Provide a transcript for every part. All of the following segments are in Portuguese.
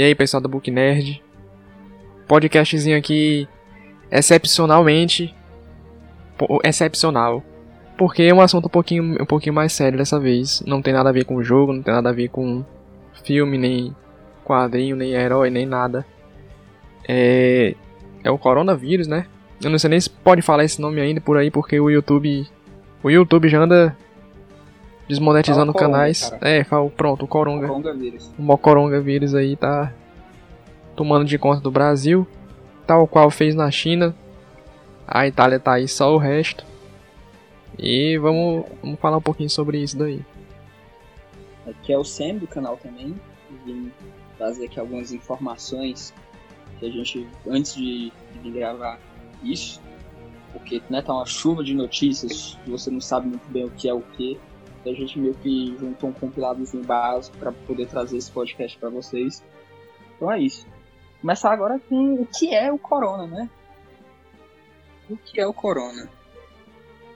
E aí, pessoal do Book Nerd? Podcastzinho aqui excepcionalmente excepcional. Porque é um assunto um pouquinho, um pouquinho mais sério dessa vez. Não tem nada a ver com jogo, não tem nada a ver com filme, nem quadrinho, nem herói, nem nada. É, é o coronavírus, né? Eu não sei nem se pode falar esse nome ainda por aí, porque o YouTube. O YouTube já anda desmonetizando canais. É, fala, pronto, o Coronga. Coronga vírus. O Mocoronga vírus aí tá tomando de conta do Brasil, tal qual fez na China. A Itália tá aí só o resto. E vamos, vamos falar um pouquinho sobre isso daí. Aqui é o Sam do canal também. Vim trazer aqui algumas informações que a gente, antes de, de gravar isso, porque né, tá uma chuva de notícias, você não sabe muito bem o que é o que. A gente meio que juntou um compiladozinho básico para poder trazer esse podcast para vocês. Então é isso. Começar agora com o que é o corona, né? O que é o corona?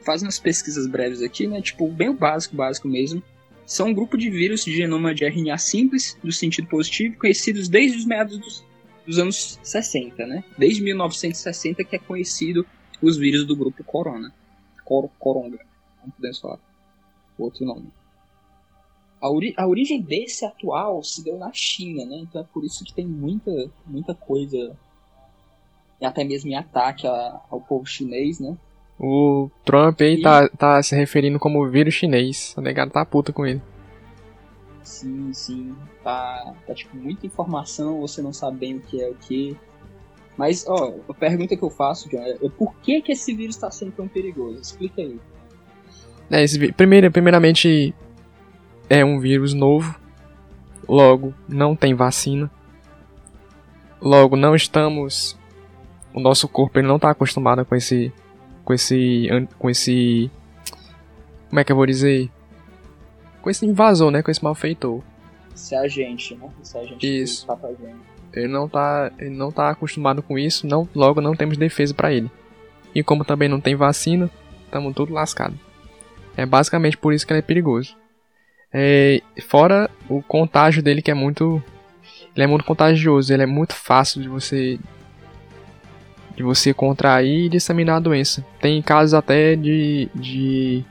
Faz umas pesquisas breves aqui, né? Tipo, bem o básico, básico mesmo. São um grupo de vírus de genoma de RNA simples, do sentido positivo, conhecidos desde os meados dos, dos anos 60, né? Desde 1960 que é conhecido os vírus do grupo corona. Cor coronga, não podemos falar outro nome. A, ori a, origem desse atual se deu na China, né? Então é por isso que tem muita, muita coisa, e até mesmo em ataque a, ao povo chinês, né? O Trump aí E- tá, tá se referindo como vírus chinês. O negado tá puta com ele. Sim, sim. Tá, tá tipo muita informação, você não sabe bem o que é o que. Mas, ó, a pergunta que eu faço, John, é, é por que, que esse vírus está sendo tão perigoso? Explica aí. É, esse, primeiro, primeiramente, é um vírus novo. Logo, não tem vacina. Logo, não estamos. O nosso corpo ele não está acostumado com esse. Com esse. Com esse. Como é que eu vou dizer? Com esse invasor, né? Com esse malfeitor. Esse agente, né? Esse agente Isso. que tá. Ele não tá, ele não tá acostumado com isso, não, logo não temos defesa para ele. E como também não tem vacina, estamos tudo lascado. É basicamente por isso que ele é perigoso. É, fora o contágio dele que é muito, ele é muito contagioso, ele é muito fácil de você de você contrair e disseminar a doença. Tem casos até de, de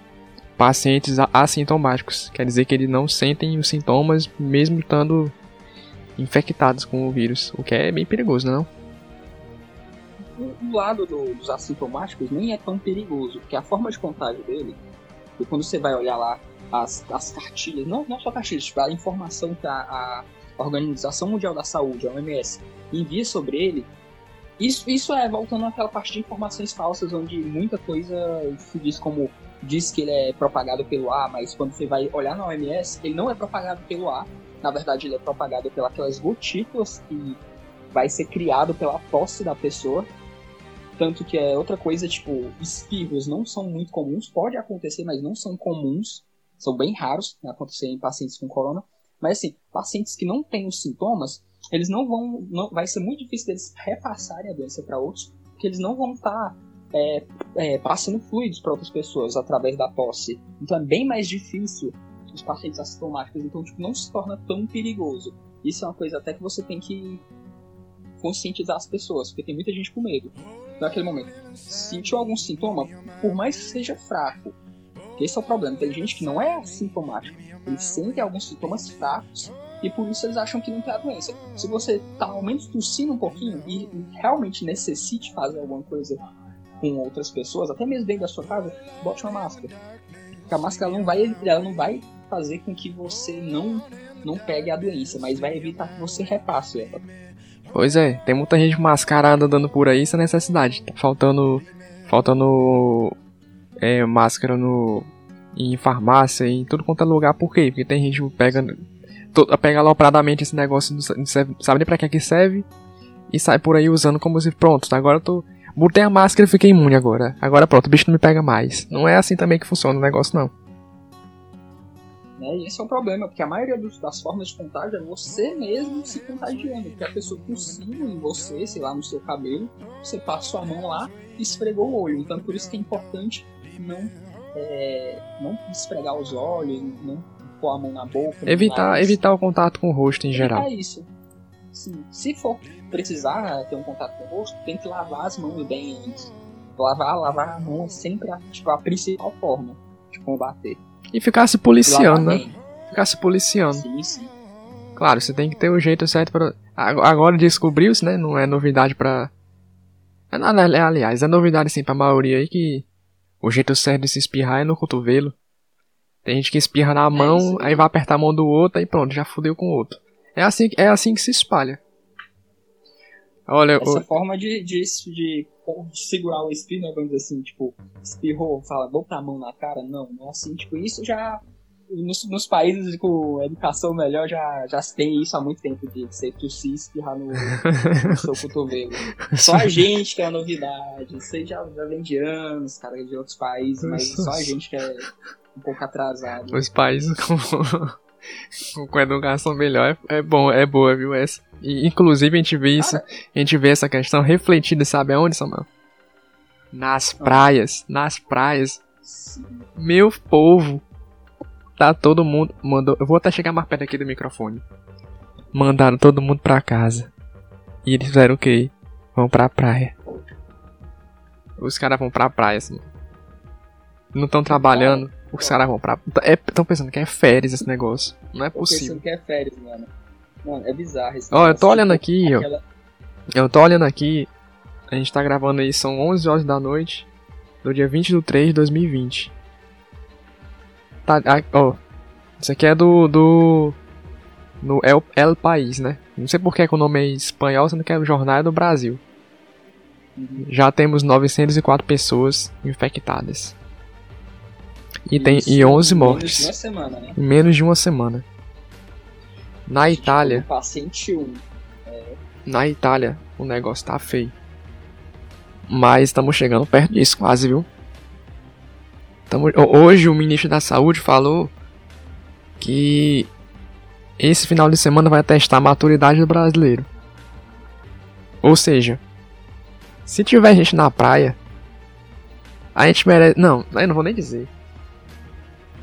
pacientes assintomáticos, quer dizer que eles não sentem os sintomas mesmo estando infectados com o vírus, o que é bem perigoso, não? O, o lado do- dos assintomáticos nem é tão perigoso, porque a forma de contágio dele, e quando você vai olhar lá as, as cartilhas, não, não só cartilhas, tipo, a informação que a, a Organização Mundial da Saúde, a OMS, envia sobre ele, isso, isso é voltando àquela parte de informações falsas, onde muita coisa se diz como diz que ele é propagado pelo ar, mas quando você vai olhar na OMS, ele não é propagado pelo ar. Na verdade, ele é propagado pelas gotículas que vai ser criado pela tosse da pessoa. Tanto que é outra coisa, tipo, espirros não são muito comuns, pode acontecer, mas não são comuns, são bem raros né, acontecer em pacientes com corona. Mas assim, pacientes que não têm os sintomas, eles não vão, não, vai ser muito difícil deles repassarem a doença para outros, porque eles não vão estar é, é, passando fluidos para outras pessoas através da tosse. Então é bem mais difícil os pacientes assintomáticos, então tipo, não se torna tão perigoso. Isso é uma coisa até que você tem que conscientizar as pessoas, porque tem muita gente com medo. Naquele momento, sentiu algum sintoma, por mais que seja fraco, esse é o problema, tem gente que não é assintomático, eles sentem alguns sintomas fracos e por isso eles acham que não tem a doença. Se você tá ao menos tossindo um pouquinho e realmente necessite fazer alguma coisa com outras pessoas, até mesmo dentro da sua casa, bote uma máscara. Porque a máscara não vai, ela não vai fazer com que você não, não pegue a doença, mas vai evitar que você repasse ela. Pois é, tem muita gente mascarada andando por aí sem necessidade. Tá faltando. Faltando. É, máscara no. Em farmácia, em tudo quanto é lugar. Por quê? Porque tem gente que pega. to- Pega alopradamente esse negócio, não serve- sabe nem pra que que serve. E sai por aí usando como se. Pronto, agora eu tô. Botei a máscara e fiquei imune agora. Agora pronto, o bicho não me pega mais. Não é assim também que funciona o negócio, não. Né? E esse é um problema, porque a maioria dos- das formas de contágio é você mesmo se contagiando. Porque a pessoa tossiu em você, sei lá, no seu cabelo, você passa sua mão lá e esfregou o olho. Então por isso que é importante não, é, não esfregar os olhos, não pôr a mão na boca. Evitar, nariz. evitar o contato com o rosto em geral. Evitar isso. Sim. Se for precisar ter um contato com o rosto, tem que lavar as mãos bem antes. Lavar, lavar a mão é sempre a, tipo, a principal forma de combater. E ficar se policiando, né? bem. Ficar se policiando. Sim, sim. Claro, você tem que ter o jeito certo para. Agora descobriu-se, né? Não é novidade pra. É, é, Aliás, é novidade sim pra maioria aí que o jeito certo de se espirrar é no cotovelo. Tem gente que espirra na mão, isso aí. aí vai apertar a mão do outro, aí pronto, já fudeu com o outro. É assim, é assim que se espalha. Olha, Essa o- forma de, de, de, de segurar o espirro, né, vamos dizer assim, tipo, espirrou, fala, botar a mão na cara, não, não é assim, tipo, isso já, nos, nos países com educação melhor, já, já tem isso há muito tempo, de você tossir e espirrar no, no seu cotovelo. Só a gente que é uma novidade, isso aí já, já vem de anos, cara, de outros países, mas só a gente que é um pouco atrasado. os países com, com educação melhor é, é bom, é boa, viu? Essa. E, inclusive a gente vê isso, a gente vê essa questão refletida, sabe aonde, Samuel? Nas praias, nas praias. Meu povo, tá todo mundo mandou, eu vou até chegar mais perto aqui do microfone. Mandaram todo mundo pra casa. E eles fizeram o quê? Vão pra praia. Os caras vão pra praia, assim. Não estão trabalhando, os caras vão pra. Estão pensando que é férias esse negócio. Não é Tô possível. pensando que é férias, mano. Mano, é bizarro esse Ó, eu tô olhando aqui, ó. aquela- Eu tô olhando aqui, a gente tá gravando aí, são 11 horas da noite, do dia 20 de 3 de 2020. Tá, ó, isso aqui é do, do, no El, El País, né? Não sei por que que o nome é espanhol, sendo que é o jornal é do Brasil. Uhum. Já temos 904 pessoas infectadas. E tem e 11 em menos de mortes uma semana, né? em menos de uma semana. Na Itália, Tipo, paciente 1. Na Itália, o negócio tá feio. Mas estamos chegando perto disso, quase, viu? Tamo- ho- hoje o ministro da Saúde falou que esse final de semana vai testar a maturidade do brasileiro. Ou seja, se tiver gente na praia, a gente merece. Não, eu não vou nem dizer.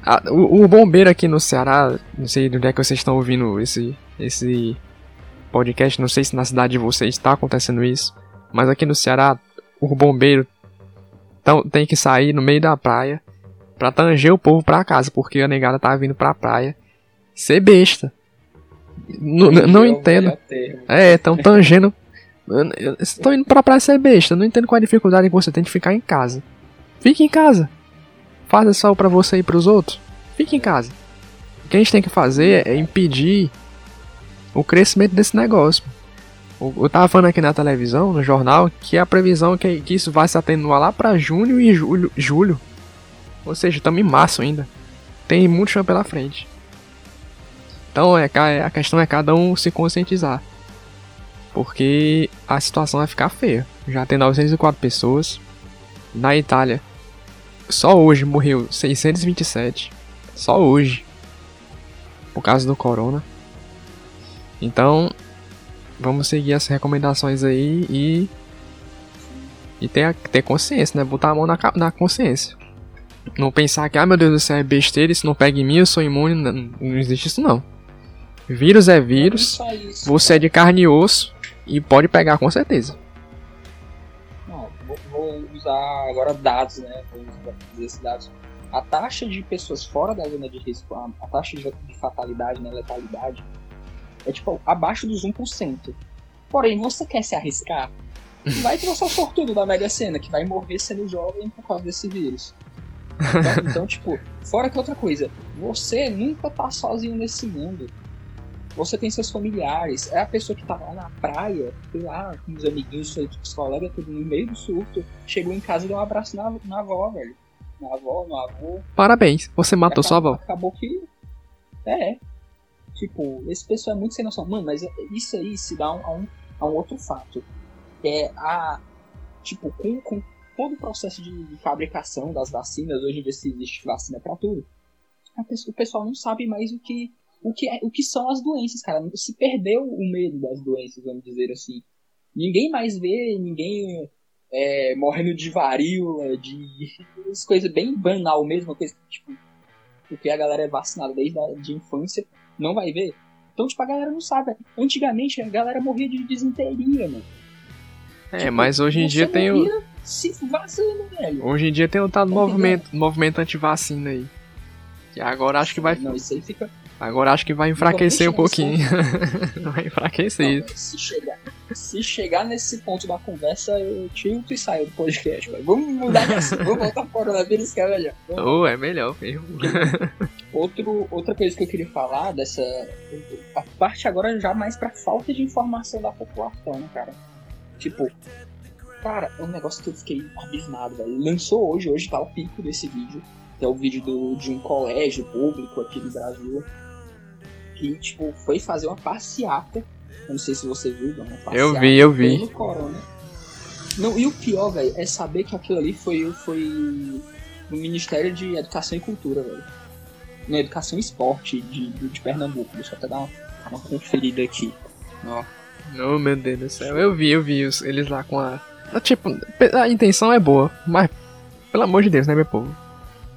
Ah, o, o bombeiro aqui no Ceará, não sei de onde é que vocês estão ouvindo esse, esse podcast, não sei se na cidade de vocês está acontecendo isso, mas aqui no Ceará, o bombeiro tão, tem que sair no meio da praia pra tanger o povo pra casa, porque a negada tá vindo pra praia ser besta. N- não É entendo. É, estão tangendo. Estão indo pra praia ser besta. Não entendo qual a dificuldade que você tem de ficar em casa. Fique em casa. Faça só pra você e pros outros. Fique em casa. O que a gente tem que fazer é impedir o crescimento desse negócio. Eu tava falando aqui na televisão, no jornal, que a previsão é que, isso vai se atenuar lá pra junho e julho. julho. Ou seja, estamos em março ainda. Tem muito chão pela frente. Então é, ca- a questão é cada um se conscientizar. Porque a situação vai ficar feia. Já tem 904 pessoas. Na Itália, só hoje morreu 627. Só hoje. Por causa do corona. Então, vamos seguir as recomendações aí e. E ter, ter consciência, né? Botar a mão na, na consciência. Não pensar que, ah meu Deus céu, é besteira, isso não pega em mim, eu sou imune. Não, não existe isso não. Vírus é vírus. Isso. Você é de carne e osso e pode pegar com certeza. Usar agora dados, né? Vou usar esses dados. A taxa de pessoas fora da zona de risco, a, a taxa de, de fatalidade, né, letalidade, é tipo abaixo dos 1%. Porém, você quer se arriscar? Vai que você é o sortudo da Mega Sena, que vai morrer sendo jovem por causa desse vírus. Então, então, tipo, fora que outra coisa, você nunca tá sozinho nesse mundo. Você tem seus familiares, é a pessoa que tava lá na praia, sei lá, com os amiguinhos, seus os colegas, tudo no meio do surto, chegou em casa e deu um abraço na, na avó, velho. Na avó, no avô. Parabéns, você matou sua acabou, avó. acabou que. É. Tipo, esse pessoal é muito sem noção. Mano, mas isso aí se dá a um, a um, a um outro fato. Que é a. Tipo, com, com todo o processo de, de fabricação das vacinas, hoje em dia se existe vacina pra tudo. pessoa- o pessoal não sabe mais o que, o que, é, o que são as doenças, cara. Se perdeu o medo das doenças, vamos dizer assim. Ninguém mais vê ninguém é, morrendo de varíola, de coisas bem banal mesmo, coisa tipo, porque a galera é vacinada desde a de infância, não vai ver. Então, tipo, a galera não sabe. Antigamente, a galera morria de desinteria, mano. É, Tipo, mas hoje em dia tem o. Se vazando, velho. Hoje em dia tem o tal Tá movimento, movimento anti-vacina aí. Que agora acho que vai. Não, isso aí fica. Agora acho que vai enfraquecer um pouquinho. vai enfraquecer. Não, se, chegar, se chegar nesse ponto da conversa, eu tilto e saio do podcast, velho. Vamos mudar de assunto. Vamos voltar pro coronavírus, que é melhor. Vamos Ou é melhor mesmo. Outro, outra coisa que eu queria falar dessa. A parte agora já mais pra falta de informação da população, né, cara? Tipo, cara, é um negócio que eu fiquei abismado, velho. Lançou hoje, hoje tá o pico desse vídeo. Que é o vídeo do, de um colégio público aqui no Brasil. Tipo, foi fazer uma passeata. Eu não sei se você viu, uma passeata. Eu vi, eu vi. Corona. Não, e o pior, velho, é saber que aquilo ali foi, foi no Ministério de Educação e Cultura, velho. Na Educação e Esporte de, de, de Pernambuco. Deixa eu até dar uma, uma conferida aqui. Ó. Oh, meu Deus do céu. Eu vi, eu vi os- eles lá com a. Tipo, a intenção é boa, mas pelo amor de Deus, né, meu povo?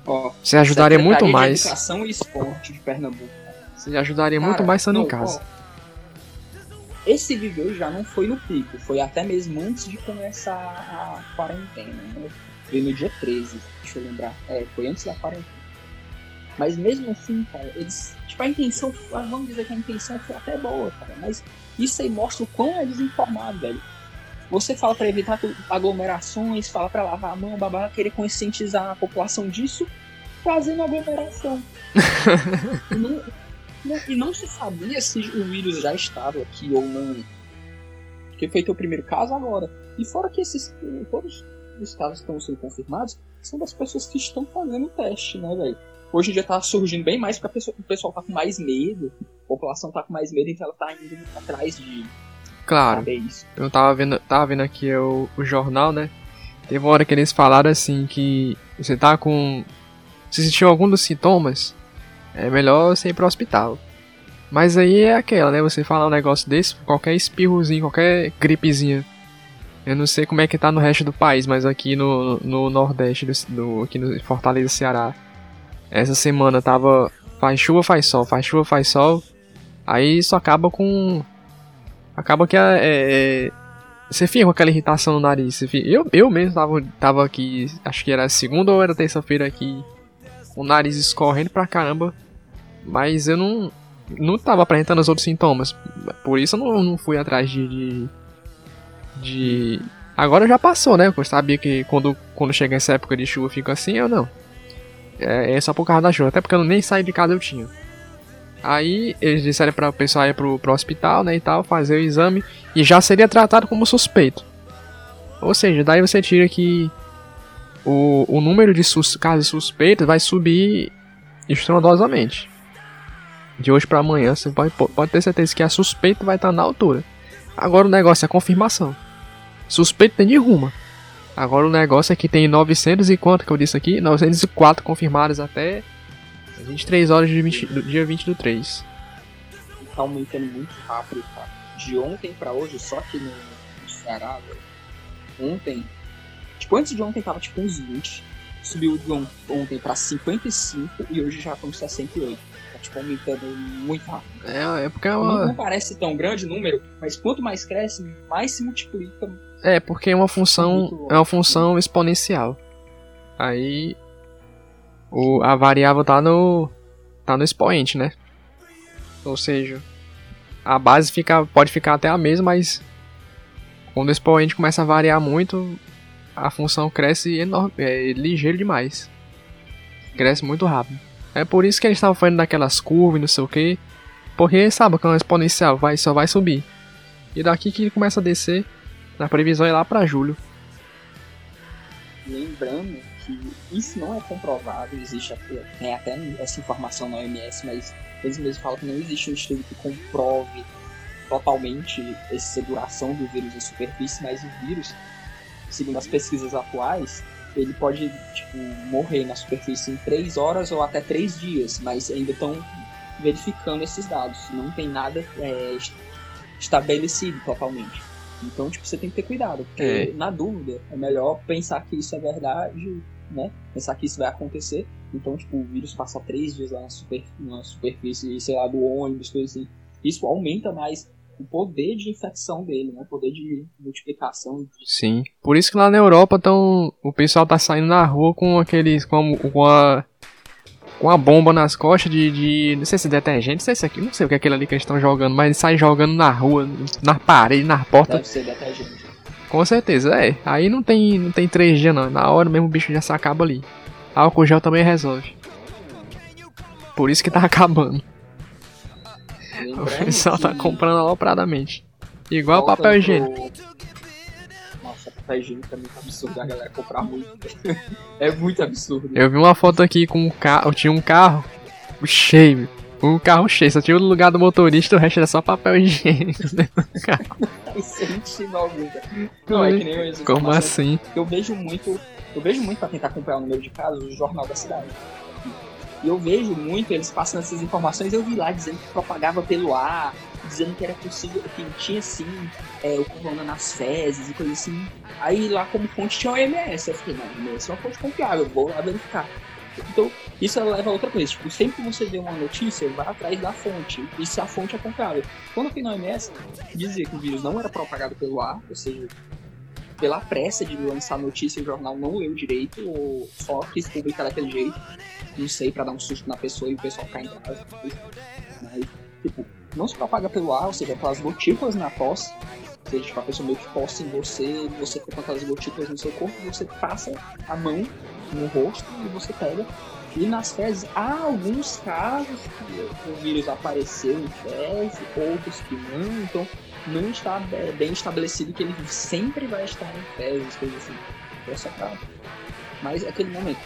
Ó, Você ajudaria muito mais. Educação e Esporte de Pernambuco. Você ajudaria muito Cara, mais estando em casa. ó, esse vídeo já não foi no pico, foi até mesmo antes de começar a quarentena. Né? Foi no dia 13, deixa eu lembrar. É, foi antes da quarentena. Mas mesmo assim, cara, eles. Tipo, a intenção. ah, Vamos dizer que a intenção foi até boa, cara. Mas isso aí mostra o quão é desinformado, velho. Você fala pra evitar aglomerações, fala pra lavar a mão, babá, querer conscientizar a população disso, fazendo aglomeração. Não- e não se sabia se o vírus já estava aqui ou não. Porque foi teu primeiro caso agora. E fora que esses todos os casos que estão sendo confirmados são das pessoas que estão fazendo o teste, né, velho? Hoje em dia tá surgindo bem mais porque a pessoa- o pessoal tá com mais medo, a população tá com mais medo, então ela tá indo atrás de Claro, eu tava vendo, tava vendo aqui o, o jornal, né? Teve uma hora que eles falaram assim que você tá com. Se sentiu algum dos sintomas, é melhor você ir pro hospital. Mas aí é aquela, né? Você falar um negócio desse, qualquer espirrozinho, qualquer gripezinha. Eu não sei como é que tá no resto do país, mas aqui no, no Nordeste, do, do- aqui no Fortaleza, Ceará, essa semana tava. Faz chuva, faz sol, faz chuva, faz sol. Aí isso acaba com. Acaba que é, é, você fica com aquela irritação no nariz. Fica- eu, eu mesmo tava, tava aqui, acho que era segunda ou era terça-feira aqui, o nariz escorrendo pra caramba. Mas eu não, não tava apresentando os outros sintomas. Por isso eu não, não fui atrás de, de. de- Agora já passou, né? Eu sabia que quando, quando chega essa época de chuva fica assim, eu não. É, é só por causa da chuva, até porque eu nem saí de casa eu tinha. Aí eles disseram para o pessoal ir pro, pro hospital, né, e tal, fazer o exame e já seria tratado como suspeito. Ou seja, daí você tira que o, o número de sus, casos suspeitos vai subir estrondosamente. De hoje para amanhã, você pode, pode ter certeza que a suspeita vai estar na altura. Agora o negócio é a confirmação. Suspeito tem de ruma. Agora o negócio é que tem 900 e quanto que eu disse aqui? 904 confirmados até 23 horas de 20 do dia 20 do 3. Tá aumentando muito rápido, cara. De ontem pra hoje, só aqui no, no Ceará, velho. Ontem. Tipo, antes de ontem tava tipo uns 20. Subiu de on- ontem pra 55 e hoje já estão 68. Tipo aumentando muito rápido. É, é porque é Não, parece tão grande o número, mas quanto mais cresce, mais se multiplica. é porque é uma função é uma função exponencial. Aí o, a variável tá no tá no expoente, né? Ou seja, a base fica pode ficar até a mesma, mas quando o expoente começa a variar muito, a função cresce enorme, é ligeiro demais. Cresce muito rápido. É por isso que eles estavam falando daquelas curvas e não sei o que. Porque sabe que é uma exponencial, vai, só vai subir. E daqui que ele começa a descer, na previsão é lá pra julho. Lembrando que isso não é comprovado, existe até, tem até essa informação na OMS, mas eles mesmos falam que não existe um estudo que comprove totalmente essa duração do vírus em superfície, mas o vírus, segundo as pesquisas atuais, ele pode tipo, morrer na superfície em 3 horas ou até 3 dias, mas ainda estão verificando esses dados. Não tem nada é, est- estabelecido totalmente. Então, tipo, você tem que ter cuidado, porque É. na dúvida é melhor pensar que isso é verdade, né? Pensar que isso vai acontecer. Então, tipo, o vírus passa três dias lá na, super, na superfície, sei lá, do ônibus, coisa assim. isso aumenta mais o poder de infecção dele, né? O poder de multiplicação. Sim. Por isso que lá na Europa tão, o pessoal tá saindo na rua com aqueles. com, com a. com a bomba nas costas de, de. Não sei se é detergente, não sei se é aqui, não sei o que é aquilo ali que eles estão jogando, mas eles saem jogando na rua, na parede, na porta. Deve ser detergente. Com certeza, é. Aí não tem, não tem 3G não. Na hora mesmo o bicho já se acaba ali. Álcool gel também resolve. Por isso que tá acabando. O pessoal tá comprando alopradamente. Igual Voltando papel higiênico. pro- Nossa, papel higiênico também tá absurdo a galera comprar muito. é muito absurdo. Eu vi uma foto aqui com um carro. Tinha um carro cheio. Um carro cheio. Só tinha o lugar do motorista, o resto era só papel higiênico. Isso é mentira alguma. Não, é que nem as Como informações assim? eu vejo muito, eu vejo muito para tentar acompanhar o número de casos, o jornal da cidade. E eu vejo muito eles passando essas informações, eu vi lá dizendo que propagava pelo ar, dizendo que era possível, que tinha sim é, o corona nas fezes e coisa assim. Aí lá como fonte tinha o OMS, eu fiquei, não, o OMS é uma fonte confiável, vou lá verificar. Então, isso leva a outra coisa, tipo, sempre que você vê uma notícia, vai atrás da fonte, e se a fonte é confiável. Quando eu fui na OMS, dizia que o vírus não era propagado pelo ar, ou seja, pela pressa de lançar notícia, o jornal não leu direito, ou só quis publicar daquele jeito. Não sei, pra dar um susto na pessoa e o pessoal ficar em casa. Mas, tipo, não se propaga pelo ar, ou seja, pelas gotículas na tosse. Ou seja, tipo, a pessoa meio que tosse em você, você fica com aquelas gotículas no seu corpo, você passa a mão no rosto e você pega. E nas fezes, há alguns casos que o vírus apareceu em fezes, outros que não, então não está be- bem estabelecido que ele sempre vai estar em fezes, coisas assim. Essa cara. Mas é aquele momento.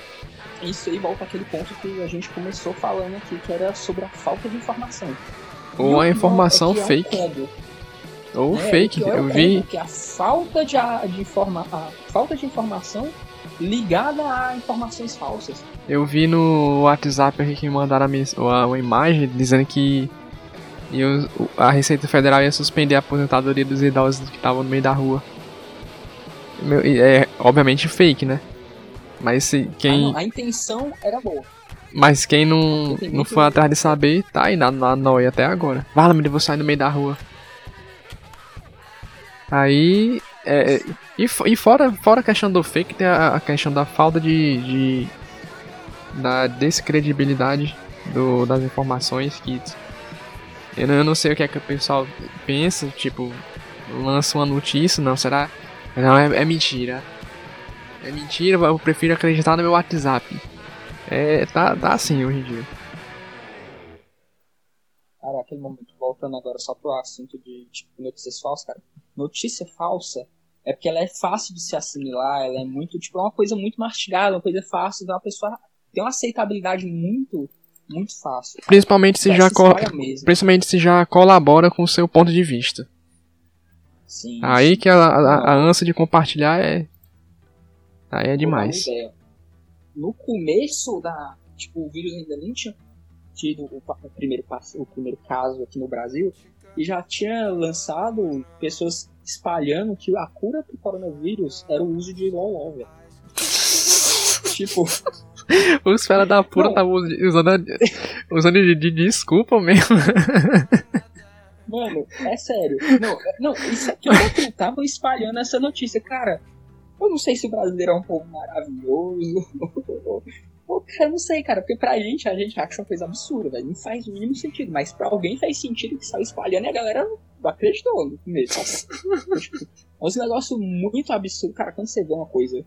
Isso aí volta àquele ponto que a gente começou falando aqui, que era sobre a falta de informação. Ou a pior informação é que é um fake. Ou É, fake. é Eu combo, vi. Que a falta de, a- de informa a falta de informação ligada a informações falsas. Eu vi no WhatsApp aqui que mandaram a uma, uma imagem dizendo que ia- o- a Receita Federal ia suspender a aposentadoria dos idosos que estavam no meio da rua. Meu, e é obviamente fake, né? Mas se Ah, quem, não, a intenção era boa. mas quem não, não foi atrás de saber, tá aí na, na noia até agora. Fala-me, eu vou sair no meio da rua. Aí, é, é, e, e fora, fora a questão do fake, tem a, a questão da falta de, de da descredibilidade do, das informações que eu não, sei o que é que o pessoal pensa, tipo, lança uma notícia, não, será? Não, é, é mentira. É mentira, eu prefiro acreditar no meu WhatsApp. É, tá, tá assim hoje em dia. Cara, aquele momento, voltando agora só pro assunto de tipo, notícias falsas, cara. Notícia falsa é porque ela é fácil de se assimilar, ela é muito, tipo, é uma coisa muito mastigada, uma coisa fácil, então a pessoa tem uma aceitabilidade muito, muito fácil. Principalmente se já co- principalmente se já colabora com o seu ponto de vista. Sim, Aí sim. que a, a, a ânsia de compartilhar é aí é demais. No começo da. Tipo, o vírus ainda nem tinha tido o, o primeiro, o primeiro caso aqui no Brasil. E já tinha lançado pessoas espalhando que a cura pro coronavírus era o uso de LOL, velho. tipo, Os fera da puta Não. estavam usando, usando de, de desculpa mesmo. mano, é sério. Não, é- não isso aqui eu estavam espalhando essa notícia. Cara, eu não sei se o brasileiro é um povo maravilhoso. Pô, cara, não sei, cara, porque pra gente, a gente acha uma coisa absurda, velho. Não faz o mínimo sentido. Mas pra alguém faz sentido que saiu espalhando e a galera não acreditou no começo. Tipo, é um negócio muito absurdo, cara, quando você vê uma coisa.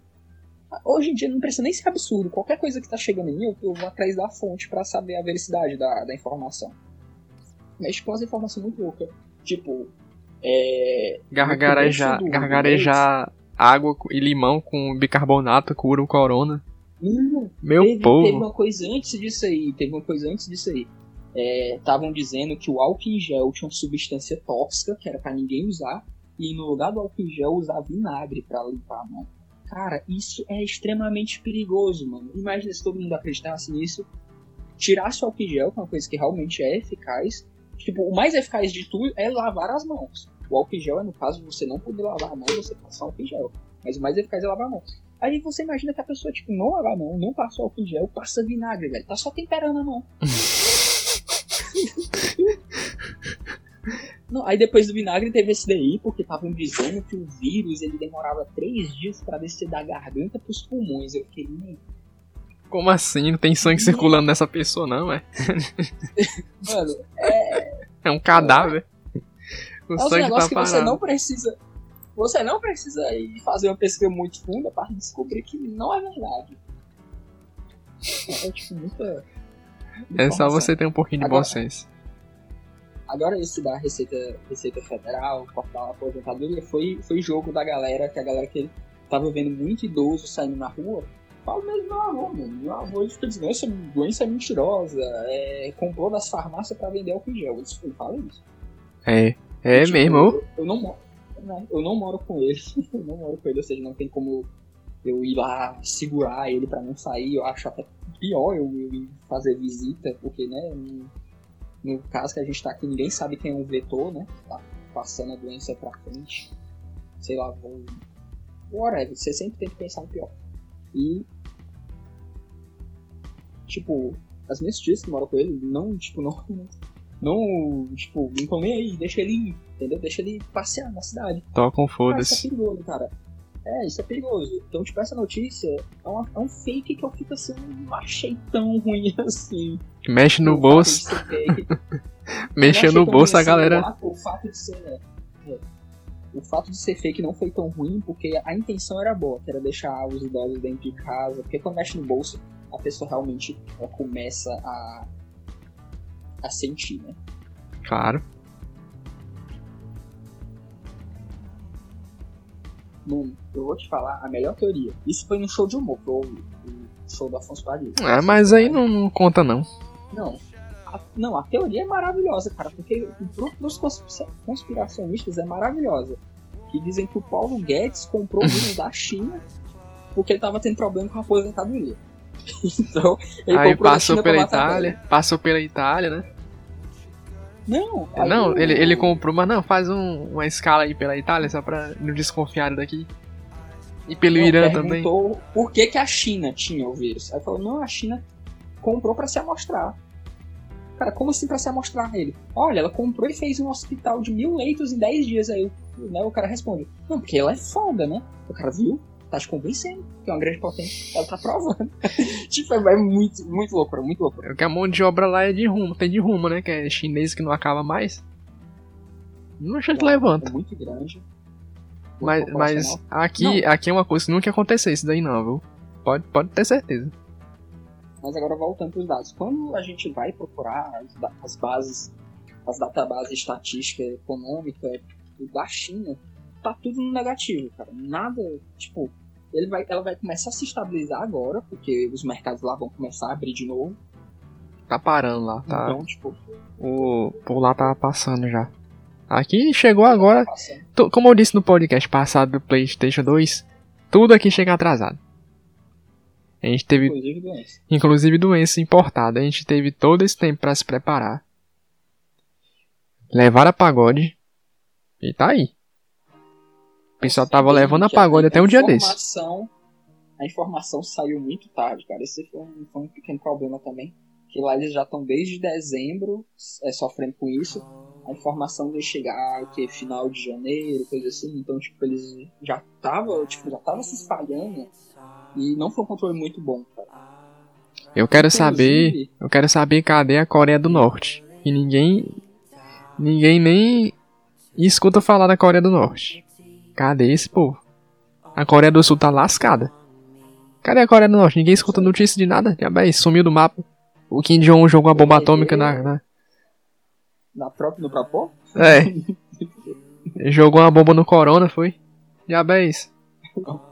Hoje em dia não precisa nem ser absurdo. Qualquer coisa que tá chegando em mim, eu- vou atrás da fonte pra saber a veracidade da, da informação. Mas com as informações muito loucas. Tipo, é. Gargarejar, gargarejar água e limão com bicarbonato cura o corona. Não, Meu teve, povo. teve uma coisa antes disso aí. Teve uma coisa antes disso aí. Estavam dizendo que o álcool em gel tinha uma substância tóxica, que era pra ninguém usar, e no lugar do álcool em gel usar vinagre pra limpar a mão. Cara, isso é extremamente perigoso, mano. Imagina se todo mundo acreditasse nisso, tirasse o álcool gel, que é uma coisa que realmente é eficaz. Tipo, o mais eficaz de tudo é lavar as mãos. O álcool gel é, no caso, você não poder lavar a mão, você passar álcool gel. Mas o mais eficaz é lavar a mão. Aí você imagina que a pessoa, tipo, não lava a mão, não passa álcool gel, passa vinagre, velho. Tá só temperando a mão. Não, aí depois do vinagre teve esse daí, porque estavam dizendo que o vírus ele demorava três dias pra descer da garganta pros pulmões. Eu fiquei, "Hum, Como assim? Não tem sangue circulando nessa pessoa, não, é? mano, é, É um cadáver. O é um sangue negócio tá que parado. você não precisa. Você não precisa ir fazer uma pesquisa muito funda para descobrir que não é verdade. É tipo muita. É só você ter um pouquinho de Agora- bom senso. Agora esse da Receita, Receita Federal, portal aposentadoria, foi, foi jogo da galera, que a galera que tava vendo muito idoso saindo na rua. Fala mesmo meu avô, mano. Meu avô ele fica dizendo, essa doença é mentirosa, é, comprou das farmácias pra vender álcool em gel. Eles falam isso. É, é Tipo, mesmo. Eu, eu não moro. né, Eu não moro com ele. Eu não moro com ele, ou seja, não tem como eu ir lá segurar ele pra não sair. Eu acho até pior eu, eu ir fazer visita, porque, né, no, no caso que a gente tá aqui, ninguém sabe quem é um vetor, né? Tá passando a doença pra frente. Sei lá, vou. Whatever, você sempre tem que pensar no pior. E. Tipo, as minhas tias que moram com ele, não, tipo, não. Não, tipo, não estão nem aí, deixa ele ir, entendeu? Deixa ele passear na cidade. Tocam Cara, isso é foda-se. perigoso, cara. É, isso é perigoso. Então, tipo, essa notícia é, uma- é um fake que eu fico assim, não achei tão ruim assim. Mexe no O bolso. não no bolso, a galera. O fato, o fato de ser. é, o fato de ser fake não foi tão ruim porque a intenção era boa, que era deixar os idosos dentro de casa. Porque quando mexe no bolso, a pessoa realmente começa a. a sentir, né? Claro. Mano, eu vou te falar a melhor teoria. Isso foi no show de humor, foi o, o show do Afonso Padilha. Ah, mas aí não, não conta, não. Não. A, não, a teoria é maravilhosa, cara, porque pros cons- conspiracionistas é maravilhosa. Que dizem que o Paulo Guedes comprou o vírus da China porque ele tava tendo problema com a aposentadoria. então, ele aí passou pela Itália. Passou pela Itália, né? Não, Não, o- ele, ele comprou, mas não, faz um- uma escala aí pela Itália, só pra não desconfiar daqui. E pelo não, Irã também. perguntou por que, que a China tinha o vírus. Aí falou, não, a China comprou pra se amostrar. Cara, como assim pra se amostrar ele? Olha, ela comprou e fez um hospital de mil leitos em 10 dias. Aí né, o cara responde, não, porque ela é foda, né? O cara viu, tá te convencendo, que é uma grande potência. Ela tá provando. tipo, é muito, muito loucura, muito loucura. É que a mão de obra lá é de rumo, tem de rumo, né? Que é chinês que não acaba mais. Não a gente levanta. É muito grande. Mas, mas aqui, aqui é uma coisa que nunca ia acontecer isso daí não, viu? Pode, pode ter certeza. Mas agora voltando para os dados. Quando a gente vai procurar as, bases, as databases estatística econômica da China, tá tudo no negativo, cara. Nada, tipo, ele vai, ela vai começar a se estabilizar agora, porque os mercados lá vão começar a abrir de novo. Tá parando lá, tá? Então, tipo, O, por lá tá passando já. Aqui chegou agora, tu- como eu disse no podcast passado do PlayStation 2, tudo aqui chega atrasado. A gente teve, Inclusive doença. inclusive, doença importada. A gente teve todo esse tempo pra se preparar. Levaram a pagode. E tá aí. O pessoal tava levando a pagode até um dia desse. A informação saiu muito tarde, cara. Esse foi um, foi um pequeno problema também. Que lá eles já estão desde dezembro é, sofrendo com isso. A informação de chegar o que final de janeiro, coisa assim. Então, tipo, eles já tava, tipo, já tava se espalhando e não foi um controle muito bom, cara. Eu quero saber, Inclusive, eu quero saber cadê a Coreia do Norte. E ninguém, ninguém nem escuta falar da Coreia do Norte. Cadê esse povo? A Coreia do Sul tá lascada. Cadê a Coreia do Norte? Ninguém escuta notícia de nada. Já bem, sumiu do mapa. O Kim Jong jogou uma bomba atômica na, na- na própria, no próprio É. Jogou uma bomba no Corona, foi? Já bem, isso.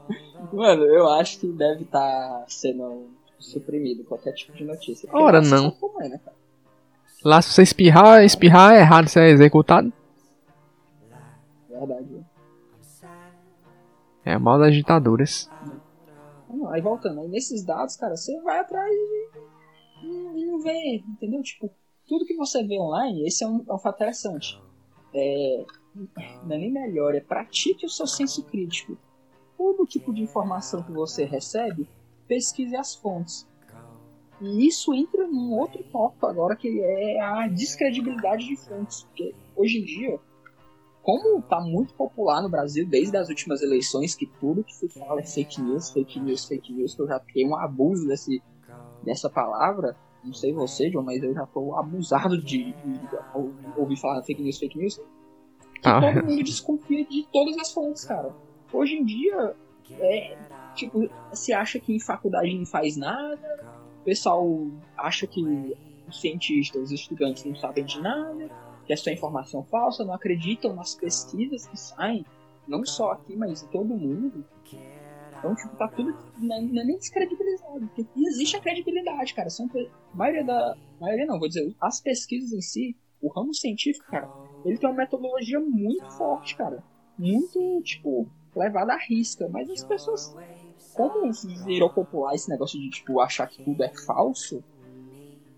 Mano, eu acho que deve estar sendo suprimido qualquer tipo de notícia. Ora, não. né? Lá se você espirrar, espirrar é errado, você é executado. Verdade. É mal das ditaduras. Não, Aí voltando, aí nesses dados, cara, você vai atrás e, e- e não vê, entendeu? Tipo, tudo que você vê online, esse é um, é um fato interessante. É, não é nem melhor, é pratique o seu senso crítico. Todo tipo de informação que você recebe, pesquise as fontes. E isso entra num outro tópico agora, que é a descredibilidade de fontes. Porque hoje em dia, como tá muito popular no Brasil desde as últimas eleições, que tudo que se fala é fake news, fake news, fake news, que eu já fiquei um abuso desse, dessa palavra. Não sei você, John, mas eu já tô abusado de, de, de ouvir falar fake news, fake news. Que ah. todo mundo desconfia de todas as fontes, cara. Hoje em dia, é, tipo, se acha que faculdade não faz nada, o pessoal acha que os cientistas, os estudantes não sabem de nada, que é só informação falsa, não acreditam nas pesquisas que saem, não só aqui, mas em todo mundo. Então, tipo, tá tudo. Não é, nem descredibilizado. Porque existe a credibilidade, cara. São, a maioria da. A maioria não, vou dizer, as pesquisas em si, o ramo científico, cara, ele tem uma metodologia muito forte, cara. Muito, tipo, levada à risca. Mas as pessoas como virou popular esse negócio de tipo achar que tudo é falso,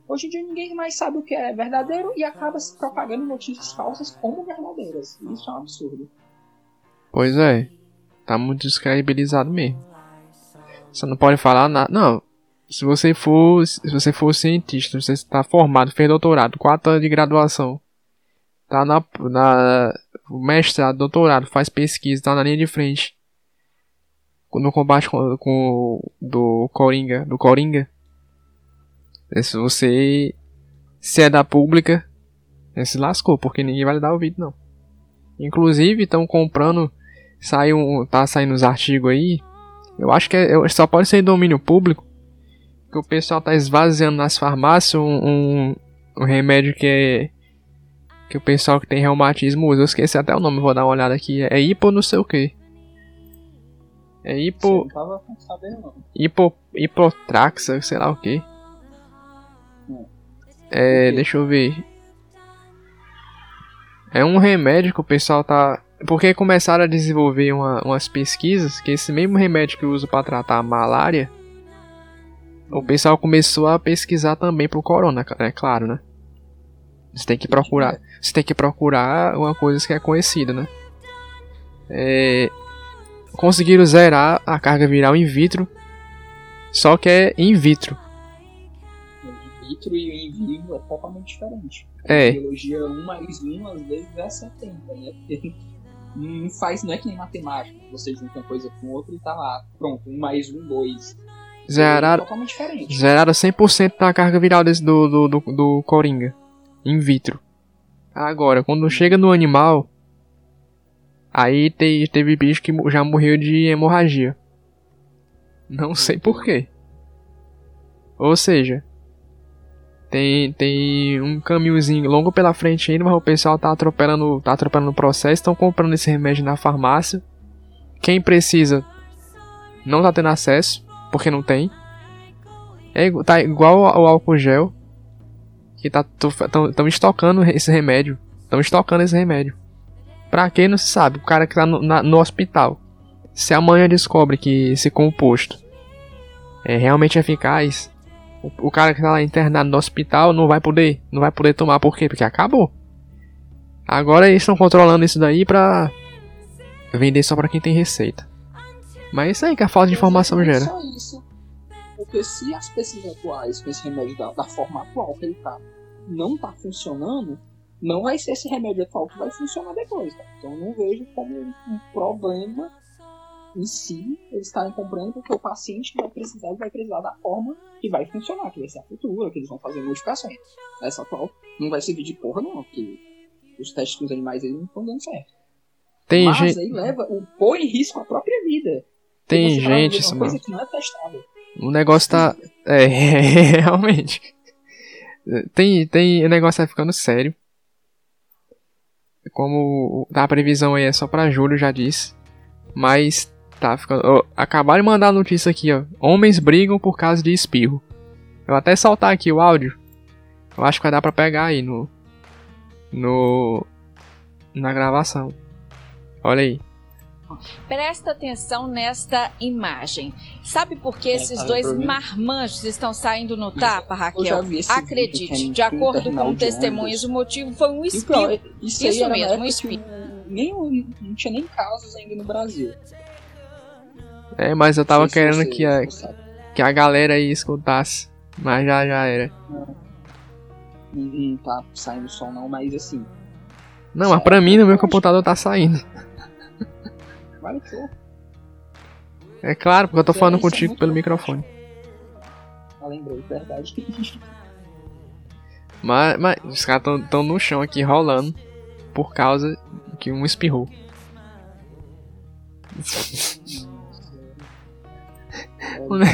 hoje em dia ninguém mais sabe o que é verdadeiro e acaba se propagando notícias falsas como verdadeiras. Isso é um absurdo. Pois é, tá muito descredibilizado mesmo. Você não pode falar nada. Não, se você for, se você for cientista, você está formado, fez doutorado, quatro anos de graduação, tá na, na mestrado, doutorado, faz pesquisa, tá na linha de frente no combate com, com do Coringa, do Coringa. Se você se é da pública, se lascou, porque ninguém vai lhe dar ouvido não. Inclusive estão comprando, saiu, tá saindo os artigos aí. Eu acho que é, só pode ser domínio público, que o pessoal tá esvaziando nas farmácias um, um, um remédio que é que o pessoal que tem reumatismo usa. Eu esqueci até o nome, vou dar uma olhada aqui. É hipo não sei o que. É hipo. Hipo. Hipotraxa, sei lá o que. Hum. É. Deixa eu ver. É um remédio que o pessoal tá. Porque começaram a desenvolver uma, umas pesquisas que esse mesmo remédio que usa para tratar a malária, o hum. pessoal começou a pesquisar também pro corona, é claro, né? Você tem que procurar, você tem que procurar uma coisa que é conhecida, né? É, conseguiram zerar a carga viral in vitro, só que é in vitro. In vitro e in vivo é totalmente diferente. É. A biologia 1 mais 1 às vezes é 70, né? Porque não faz, não é que nem matemática, você junta uma coisa com outra e tá lá, pronto, 1 mais 1, 2. Zeraram, é zeraram 100% da carga viral desse, do, do, do, do Coringa, in vitro. Agora, quando chega no animal, Aí te, teve bicho que já morreu de hemorragia. Não sei porquê. Ou seja, tem, tem um caminhozinho longo pela frente ainda, mas o pessoal tá atropelando, tá atropelando o processo, estão comprando esse remédio na farmácia. Quem precisa não tá tendo acesso, porque não tem. É, tá igual ao álcool gel, que tá estão estocando esse remédio, estão estocando esse remédio. Pra quem não se sabe, o cara que tá no, na, no hospital. Se amanhã descobre que esse composto é realmente eficaz, o, o, cara que tá lá internado no hospital não vai poder, não vai poder tomar por quê? Porque acabou. Agora eles estão controlando isso daí pra vender só pra quem tem receita. Mas é isso aí que a falta de informação gera. Só isso. Porque se as pesquisas atuais com esse remédio da, da forma atual que ele tá não tá funcionando, não vai ser esse remédio atual que vai funcionar depois. Tá? Então eu não vejo como um problema em si eles estarem comprando porque o paciente vai precisar vai precisar da forma que vai funcionar, que vai ser a futura, que eles vão fazer modificações. Essa atual não vai servir de porra não, porque os testes com os animais eles não estão dando certo. Tem Mas gente... aí leva, põe em risco a própria vida. Tem gente, uma O negócio tá. É, realmente. Tem, tem. O negócio tá ficando sério. Como a previsão aí é só para julho, já disse. Mas tá ficando. Oh, acabaram de mandar a notícia aqui, ó. Homens brigam por causa de espirro. Eu até saltar aqui o áudio. Eu acho que vai dar pra pegar aí no. No. Na gravação. Olha aí. Presta atenção nesta imagem. Sabe por que é, esses dois marmanjos estão saindo no tapa, Raquel? Acredite, de acordo com testemunhas, o motivo foi um espirro. Isso, isso mesmo, um espirro. Nem, não tinha nem casos ainda no Brasil. É, mas eu tava querendo que a, que a galera aí escutasse. Mas já, já era. Não, não tá saindo som não, mas assim. Não, mas pra mim no meu computador tá saindo. É claro, porque eu tô falando contigo pelo microfone. Ah, lembrei, verdade. Mas, mas os caras tão, no chão aqui rolando por causa que um espirrou. o, ne...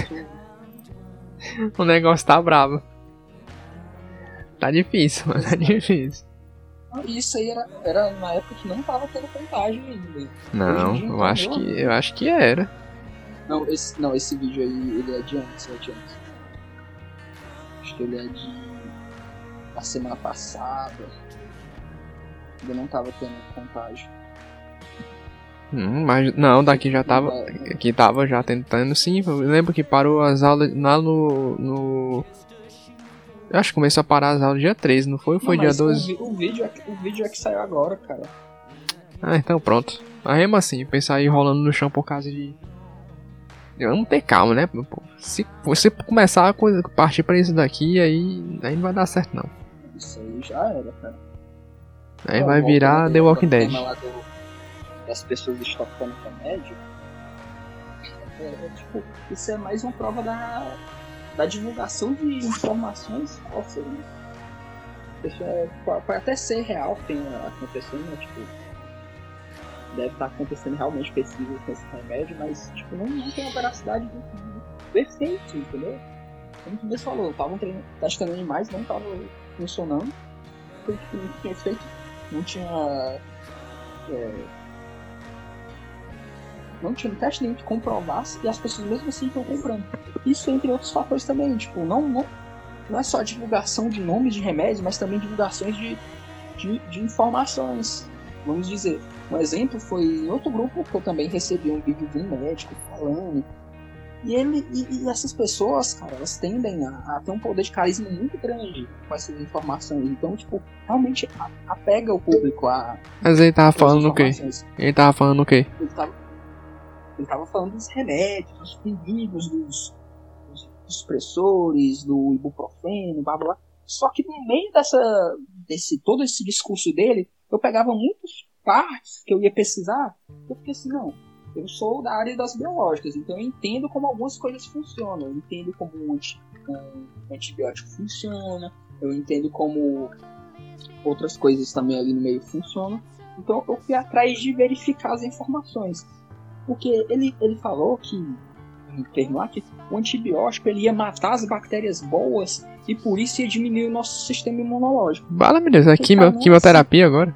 o negócio tá bravo. Tá difícil, mas tá difícil. Isso aí era, era na época que não tava tendo contágio ainda. Não, eu acho que eu acho que era. Não, esse, não, esse vídeo aí ele é de antes, é de antes. Acho que ele é de a semana passada. Ainda não tava tendo contágio. Hum, mas não, daqui já tava. Aqui tava já tentando sim. Eu lembro que parou as aulas lá no. no eu acho que começou a parar as aulas dia 13, não foi? Ou foi não, dia 12? O, o, vídeo é, o vídeo é que saiu agora, cara. Ah, então pronto. Mas mesmo assim, pensar aí rolando no chão por causa de. Vamos ter calma, né? Se você começar a partir pra isso daqui, aí, aí não vai dar certo não. Isso aí já era, cara. Aí vai virar The Walking Dead. Do, das pessoas estocando remédio. É, é, tipo, isso é mais uma prova da, da divulgação de informações falsas, né? É, pode até ser real que tenha acontecendo, né? Tipo, deve estar acontecendo realmente pesquisas com esse remédio, mas tipo, não, não tem a veracidade do, do efeito, entendeu? Como tu mesmo falou, estavam testando animais, não estava funcionando, porque não tinha efeito, não tinha. É, não tinha teste nenhum que comprovasse e as pessoas mesmo assim estão comprando. Isso entre outros fatores também, tipo, não, não, não é só divulgação de nomes de remédios, mas também divulgações de, de, de informações. Vamos dizer, um exemplo foi em outro grupo que eu também recebi um vídeo de um médico falando. E, ele, e, e essas pessoas, cara, elas tendem a, a, ter um poder de carisma muito grande com essas informações. Então, tipo, realmente apega o público a. Mas ele tava falando o quê? Ele tava falando o quê? Ele tava, ele tava falando dos remédios, dos perigos, dos, dos expressores, do ibuprofeno, blá blá. Só que no meio dessa, desse todo esse discurso dele, eu pegava muitas partes que eu ia pesquisar, eu fiquei assim, não, eu sou da área das biológicas, então eu entendo como algumas coisas funcionam, eu entendo como um antibiótico funciona, eu entendo como outras coisas também ali no meio funcionam. Então eu fui atrás de verificar as informações. Porque ele, ele falou que, no termo lá, que o antibiótico ele ia matar as bactérias boas e por isso ia diminuir o nosso sistema imunológico. Bala, meu Deus, é quimio, quimioterapia agora?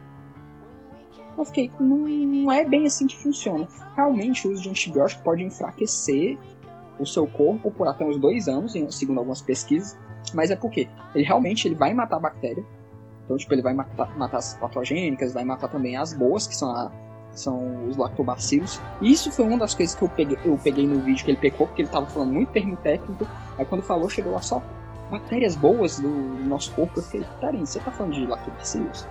Eu fiquei, não, não é bem assim que funciona. Realmente, o uso de antibiótico pode enfraquecer o seu corpo por até uns dois anos, segundo algumas pesquisas. Mas é porque ele realmente ele vai matar a bactéria. Então, tipo, ele vai matar, matar as patogênicas, vai matar também as boas, que são, a, são os lactobacilos. E isso foi uma das coisas que eu peguei, eu peguei no vídeo que ele pecou, porque ele tava falando muito termo técnico. Aí quando falou, chegou lá só bactérias boas do, nosso corpo. Eu fiquei, peraí, você tá falando de lactobacilos?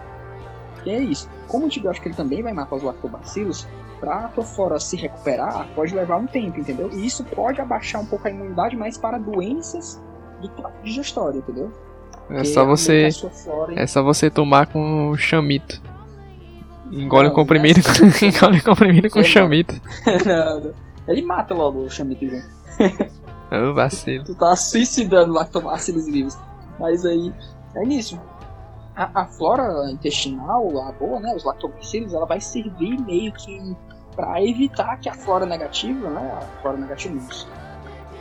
E é isso. Como o antibiótico ele também vai matar os lactobacilos, para a tua flora se recuperar, pode levar um tempo, entendeu? E isso pode abaixar um pouco a imunidade, mas para doenças do trato digestório, entendeu? É só você é só você tomar com chamito. Engole o comprimido, é engole comprimido com chamito. não, não. Ele mata logo o chamito junto. Ô, vacilo. Tu tá suicidando lactobacilos vivos. Mas aí, é nisso a, a, flora intestinal, a boa, né, os lactobacilos, ela vai servir meio que para evitar que a flora negativa, né, a flora negativa,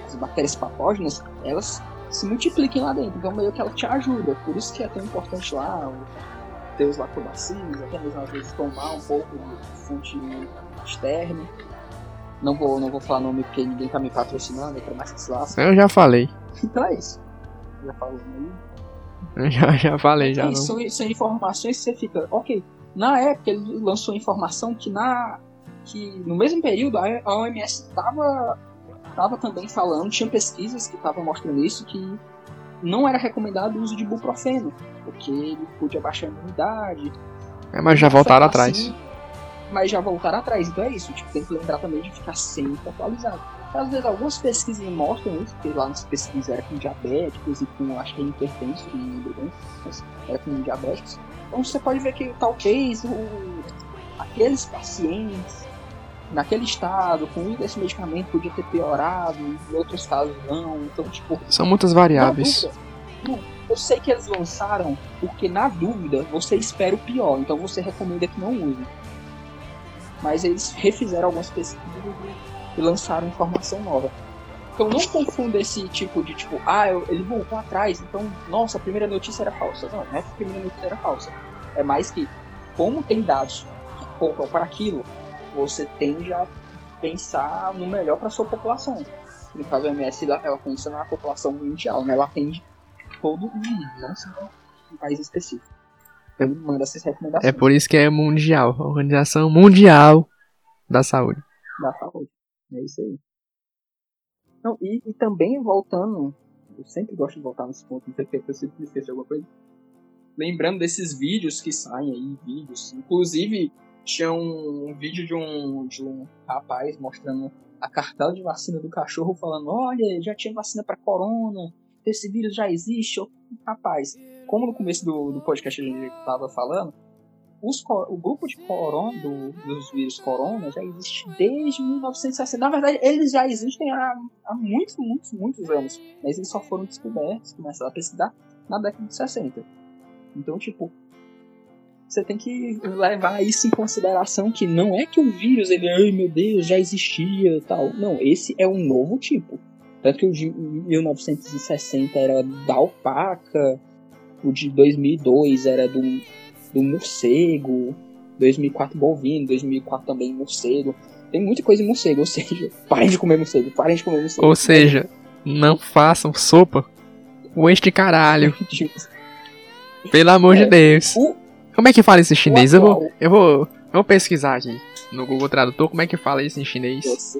as bactérias patógenas, elas se multipliquem lá dentro. Então meio que ela te ajuda. Por isso que é tão importante lá ter os lactobacilos, até mesmo às vezes tomar um pouco de fonte externa. Não vou, não vou falar nome porque ninguém tá me patrocinando, eu quero mais que se lasque. Eu já falei. Então é isso. Já falou aí. Já, já falei, já. São, são informações que você fica, ok. Na época ele lançou informação que na que no mesmo período a OMS estava tava também falando, tinha pesquisas que estavam mostrando isso, que não era recomendado o uso de buprofeno, porque ele podia baixar a imunidade. É, mas já voltaram assim, atrás. Mas já voltaram atrás, então é isso, tipo, tem que lembrar também de ficar sempre atualizado. Às vezes algumas pesquisas mostram isso, porque lá nas pesquisas era com diabéticos e com, acho que é hipertenso, não lembro bem, mas era com diabéticos. Então você pode ver que talvez o, aqueles pacientes naquele estado, com esse medicamento podia ter piorado, em outros casos não. Então, tipo. São muitas variáveis. Dúvida, eu sei que eles lançaram porque na dúvida você espera o pior, então você recomenda que não use. Mas eles refizeram algumas pesquisas e lançaram informação nova. Então não confunda esse tipo de tipo, ah, ele voltou atrás, então, nossa, a primeira notícia era falsa. Não, não é que a primeira notícia era falsa. É mais que, como tem dados que para aquilo, você tende a pensar no melhor para sua população. No caso, a MS ela pensa na população mundial, né? Ela atende todo mundo, não só um país específico. Ele manda essas recomendações. É por isso que é mundial, Organização Mundial da Saúde. Da Saúde, é isso aí. Não, e, e também voltando, eu sempre gosto de voltar nesse ponto, não sei porque eu sempre me esqueci alguma coisa. Lembrando desses vídeos que saem aí, vídeos, inclusive tinha um, um vídeo de um, de um rapaz mostrando a cartela de vacina do cachorro, falando: Olha, já tinha vacina para corona, esse vírus já existe. Rapaz, como no começo do, do podcast a gente estava falando, os, o grupo de corona, do, dos vírus corona já existe desde 1960. Na verdade, eles já existem há, há muitos, muitos, muitos anos. Mas eles só foram descobertos, começaram a pesquisar na década de 60. Então, tipo, você tem que levar isso em consideração que não é que o vírus, ele, ai meu Deus, já existia e tal. Não, esse é um novo tipo. Tanto que o de 1960 era da alpaca, o de 2002 era do, do morcego, 2004 bovino, 2004 também morcego. Tem muita coisa em morcego, ou seja, parem de comer morcego, parem de comer morcego. Ou seja, não façam sopa com este caralho. Pelo amor é, de Deus. O, como é que fala isso em chinês? Eu vou, eu vou, eu vou pesquisar aqui no Google Tradutor como é que fala isso em chinês.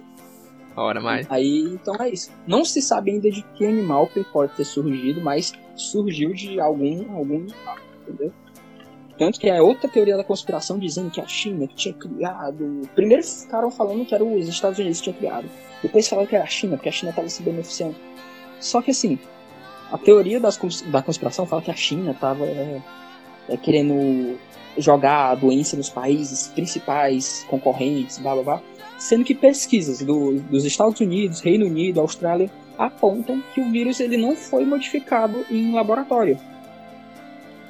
Ora mais. Aí, então é isso. Não se sabe ainda de que animal pode ter surgido, mas surgiu de algum, algum entendeu? Tanto que é outra teoria da conspiração dizendo que a China que tinha criado. Primeiro ficaram falando que era os Estados Unidos que tinham criado. Depois falaram que era a China, porque a China estava se beneficiando. Só que assim, a teoria das, da conspiração fala que a China estava é, é, querendo jogar a doença nos países principais concorrentes, blá blá blá, sendo que pesquisas do, dos Estados Unidos, Reino Unido, Austrália apontam que o vírus ele não foi modificado em laboratório.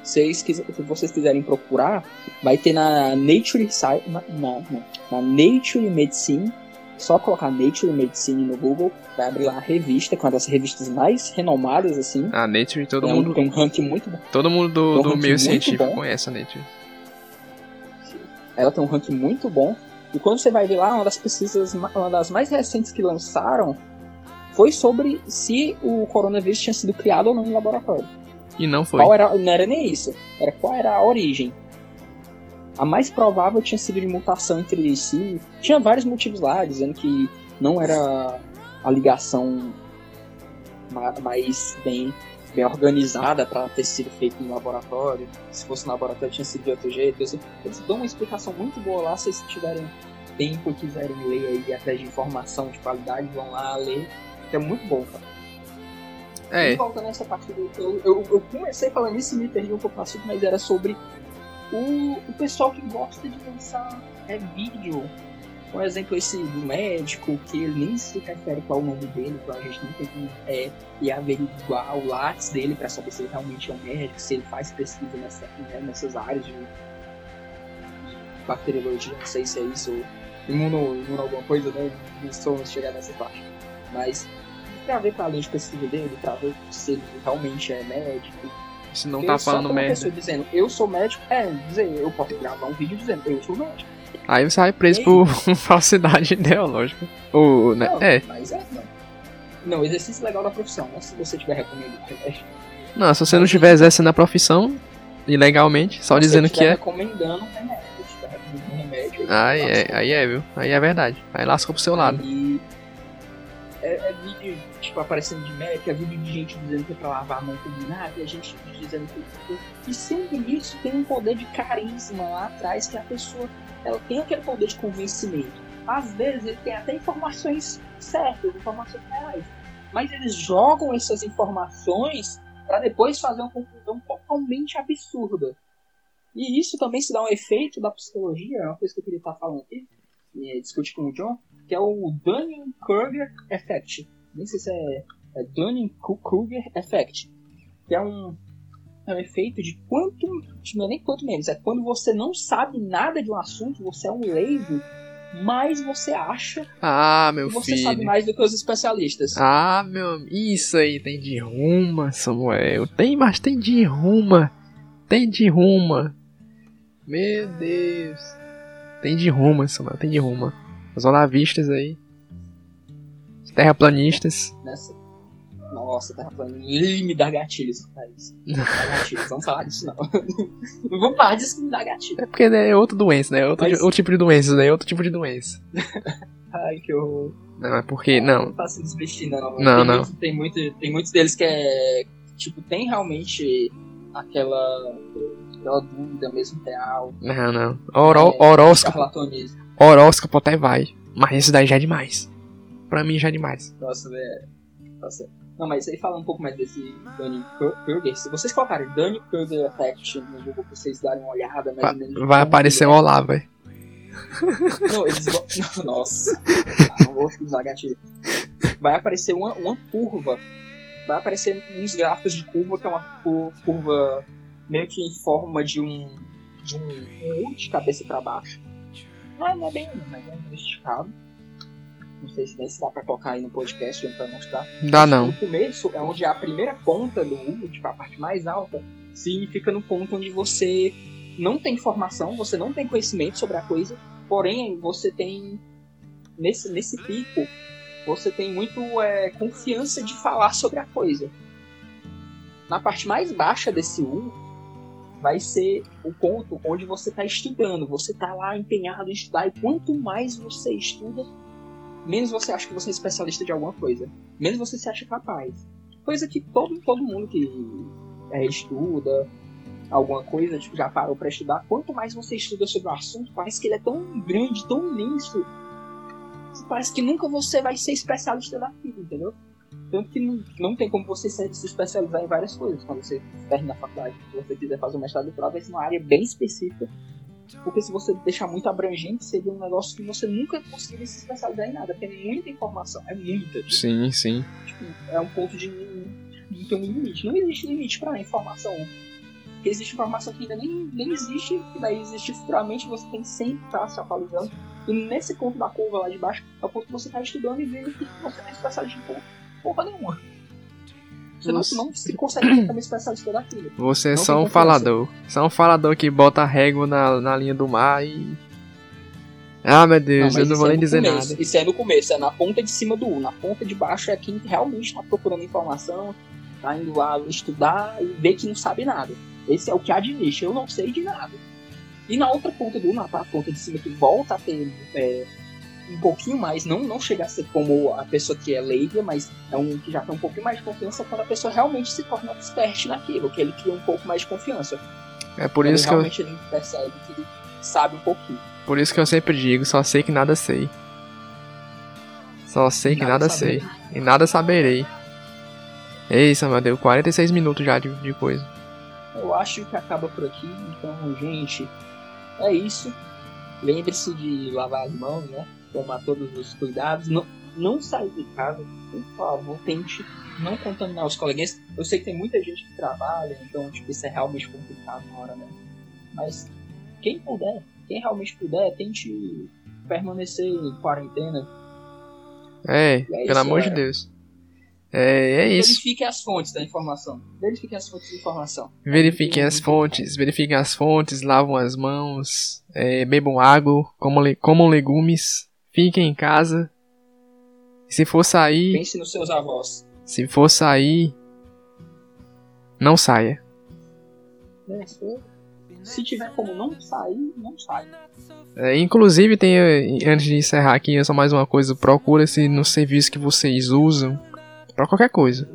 Se vocês quiserem procurar, vai ter na Nature, na, na, na Nature Medicine só colocar Nature Medicine no Google, vai abrir lá a revista, com uma das revistas mais renomadas, assim. A Nature, todo é mundo. Tem um ranking muito bom. Todo mundo do, um do meio científico bom. conhece a Nature. Ela tem um ranking muito bom. E quando você vai ver lá, uma das pesquisas, uma das mais recentes que lançaram, foi sobre se o coronavírus tinha sido criado ou não em laboratório. E não foi. Qual era, não era nem isso. Era qual era a origem. A mais provável tinha sido de mutação entre si. Tinha vários motivos lá, dizendo que não era a ligação mais bem, bem organizada para ter sido feito no laboratório. Se fosse no laboratório tinha sido de outro jeito. Assim. Eles dão uma explicação muito boa lá, se vocês tiverem tempo e quiserem ler aí atrás de informação de qualidade, vão lá ler. Que é muito bom, cara. É. E volta nessa parte do. Eu, eu, eu comecei falando isso e me perdi um pouco assunto, mas era sobre o, o pessoal que gosta de lançar é, vídeo, por exemplo, esse do médico, que ele nem se refere qual o nome dele, então a gente não tem que é, ir averiguar o lápis dele para saber se ele realmente é um médico, se ele faz pesquisa nessa, né, nessas áreas de, bacteriologia, não sei se é isso, ou imuno, imuno alguma coisa, né? Não sou chegar nessa parte. Mas pra ver pra ler de pesquisa dele, pra ver se ele realmente é médico, se não tá falando merda. pessoa dizendo, eu sou médico, é, dizer, eu posso gravar um vídeo dizendo, eu sou médico. Aí você vai preso por falsidade ideológica. Ou, né? Não, é. Mas é, não. Não, exercício legal da profissão, né? Se você tiver recomendando remédio. Não, se você não estiver exercendo a profissão, ilegalmente, só se dizendo que é. recomendando remédio, recomendando remédio. Aí, aí, é, aí é, viu? Aí é verdade. Aí lasca pro seu lado. Aí, vídeo, tipo, aparecendo de médico, é vídeo de gente dizendo que é pra lavar a mão combinada, e a gente dizendo que. E sempre isso tem um poder de carisma lá atrás, que a pessoa ela tem aquele poder de convencimento. Às vezes ele tem até informações certas, informações reais. Mas eles jogam essas informações para depois fazer uma conclusão totalmente absurda. E isso também se dá um efeito da psicologia, é uma coisa que eu queria estar falando aqui, e discutir com o John, que é o Dunning-Kruger Effect. Nem sei se é, é Dunning-Kruger Effect. Que é um, é um efeito de quanto, não é nem quanto menos, é quando você não sabe nada de um assunto, você é um leigo, mais você acha ah, meu que você filho. sabe mais do que os especialistas. Ah, meu, isso aí tem de ruma, Samuel. Tem, mas tem de ruma. Tem de ruma. Meu Deus. Tem de ruma, Samuel, tem de ruma. Os olavistas aí. Terraplanistas. Nessa. Nossa, terraplanista. Me dá gatilhos isso. Me dá gatilhos, vamos falar disso não. não vamos falar disso que me dá gatilho. É porque né, é outra doença, né? Outro, Mas... outro tipo de doença, né? Outro tipo de doença. Ai, que horror. Não, é porque. Não. Não faço desvestir, não. Não, tem não. Muito, tem, muito, tem muitos deles que é. Tipo, tem realmente aquela aquela dúvida mesmo real. Não, não. Oró, é, horóscopo. Horóscopo até vai. Mas isso daí já é demais. Pra mim já é demais. Nossa, velho. Nossa. Não, mas aí falando um pouco mais desse Danny Kruger, se vocês colocarem Danny Kruger Effect no Google pra vocês darem uma olhada mais vai, ou Vai aparecer o Olá, velho. Não, eles vão. Nossa. Ah, não vou usar gatilho. Vai aparecer uma, uma curva. Vai aparecer uns gráficos de curva, que é uma curva meio que em forma de um de um U de cabeça para baixo. Não é, não é bem mas é um esticado. Não sei se, nem se dá pra colocar aí no podcast pra mostrar. Dá não. No começo é onde a primeira ponta do U, tipo a parte mais alta, significa no ponto onde você não tem informação, você não tem conhecimento sobre a coisa, porém você tem nesse, nesse pico você tem muito é, confiança de falar sobre a coisa. Na parte mais baixa desse U vai ser o ponto onde você está estudando, você está lá empenhado em estudar, e quanto mais você estuda, menos você acha que você é especialista de alguma coisa, menos você se acha capaz. Coisa que todo, todo mundo que é, estuda alguma coisa, tipo, já parou para estudar, quanto mais você estuda sobre o assunto, parece que ele é tão grande, tão imenso, parece que nunca você vai ser especialista daquilo, entendeu? Tanto que não, não tem como você se, se especializar em várias coisas quando você termina a faculdade. Se você quiser fazer um mestrado doutorado, vai ser uma área bem específica. Porque se você deixar muito abrangente, seria um negócio que você nunca conseguiria se especializar em nada. Tem muita informação, é muita. Tipo, sim, sim. Tipo, é um ponto de não ter um limite. Não existe limite para informação. Porque existe informação que ainda nem, nem existe, e daí existe futuramente, você tem sempre estar se atualizando. E nesse ponto da curva lá de baixo, é o ponto que você está estudando e vendo que você tem especialista em porra nenhuma. Você, não, não se consegue ser também especialista daquilo. Você é só um falador. Só um falador que bota régua na, na linha do mar e. Ah, meu Deus, não, eu não vou é nem dizer começo. nada. Isso é no começo, é na ponta de cima do U. Na ponta de baixo é quem realmente está procurando informação, tá indo lá estudar e vê que não sabe nada. Esse é o que nicho. Eu não sei de nada. E na outra ponta do U, na ponta de cima que volta a ter é, um pouquinho mais, não, não chega a ser como a pessoa que é leiga, mas é um que já tem um pouquinho mais de confiança quando a pessoa realmente se torna expert naquilo, que ele cria um pouco mais de confiança. É por isso que realmente eu... ele percebe que ele sabe um pouquinho. Por isso que eu sempre digo, só sei que nada sei. Só sei que nada, nada sei. E nada saberei. Ei, Samuel, deu 46 minutos já de, de coisa. Eu acho que acaba por aqui, então, gente, é isso. Lembre-se de lavar as mãos, né? Tomar todos os cuidados, não, não sair de casa, por favor, tente não contaminar os coleguinhas. Eu sei que tem muita gente que trabalha, então tipo, isso é realmente complicado na hora, né? Mas quem puder, quem realmente puder, tente permanecer em quarentena. É, é pelo isso, amor de Deus. É, é isso. Verifiquem as fontes da informação. Verifiquem as fontes de informação. Verifiquem as fontes, verifiquem as fontes, lavam as mãos, é, bebam água, comam, comam legumes. Fiquem em casa. Se for sair. Pense nos seus avós. Se for sair. Não saia. É, se tiver como não sair, não saia. É, inclusive, tem, antes de encerrar aqui, é só mais uma coisa. Procura-se no serviço que vocês usam. para qualquer coisa.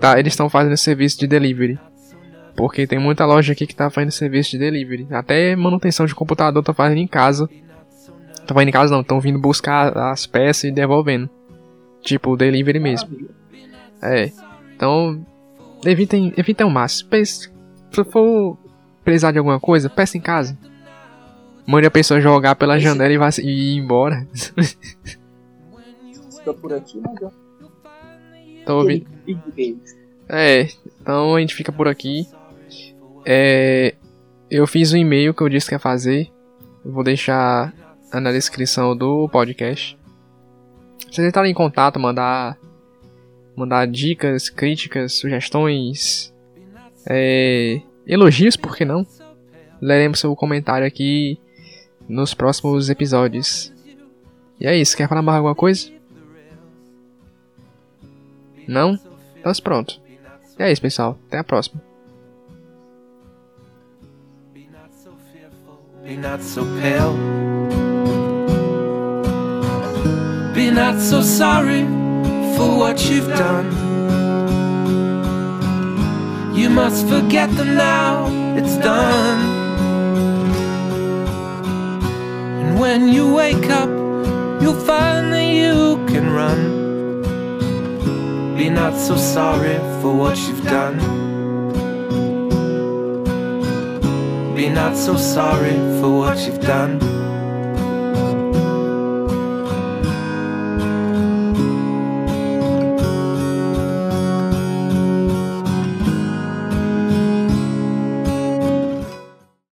Tá, eles estão fazendo serviço de delivery. Porque tem muita loja aqui que tá fazendo serviço de delivery. Até manutenção de computador tá fazendo em casa. Tava indo em casa não, estão vindo buscar as peças e devolvendo. Tipo, o delivery mesmo. É. Então, evitem, evitem o máximo. Se for precisar de alguma coisa, peça em casa. Mande a pessoa jogar pela Esse... janela e, vá, e ir embora. Estou por aqui, mas eu... Tô ouvindo. É, então a gente fica por aqui. É, eu fiz um e-mail que eu disse que ia fazer. vou deixar na descrição do podcast. Se vocês entrarem em contato, mandar mandar dicas, críticas, sugestões, é, elogios, por que não? Leremos seu comentário aqui nos próximos episódios. E é isso, quer falar mais alguma coisa? Não? Então pronto. E é isso, pessoal. Até a próxima. Be not so pale. Be not so sorry for what you've done. You must forget them now, it's done. And when you wake up, you'll find that you can run. Be not so sorry for what you've done. Be not so sorry for what you've done.